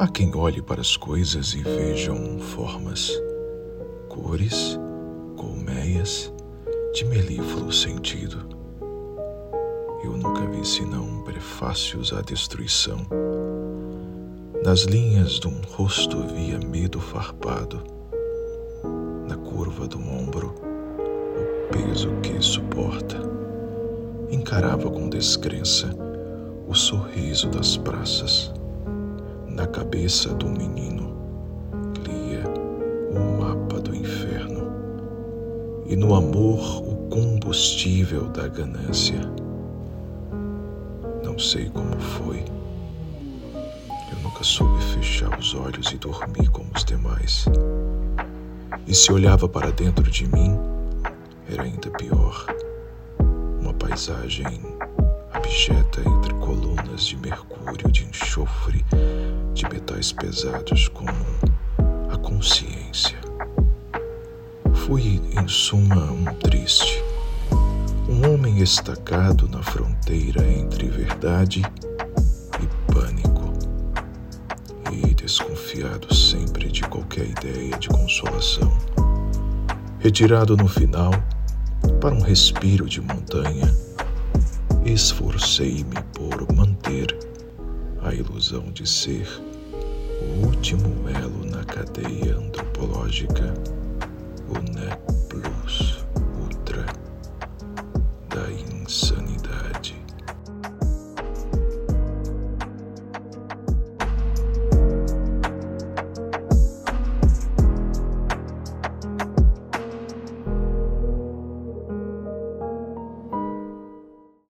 Há quem olhe para as coisas e vejam formas, cores, colmeias de melífluo sentido. Eu nunca vi senão prefácios à destruição. Nas linhas de um rosto via medo farpado, na curva do ombro, o peso que suporta. Encarava com descrença o sorriso das praças. Na cabeça do menino lia o mapa do inferno e no amor o combustível da ganância. Não sei como foi. Eu nunca soube fechar os olhos e dormir como os demais. E se olhava para dentro de mim, era ainda pior. Uma paisagem abjeta entre colunas de mercúrio, de enxofre, pesados como a consciência. Fui, em suma, um triste, um homem estacado na fronteira entre verdade e pânico, e desconfiado sempre de qualquer ideia de consolação. Retirado no final para um respiro de montanha, esforcei-me por manter a ilusão de ser o último elo na cadeia antropológica, o NEP Plus.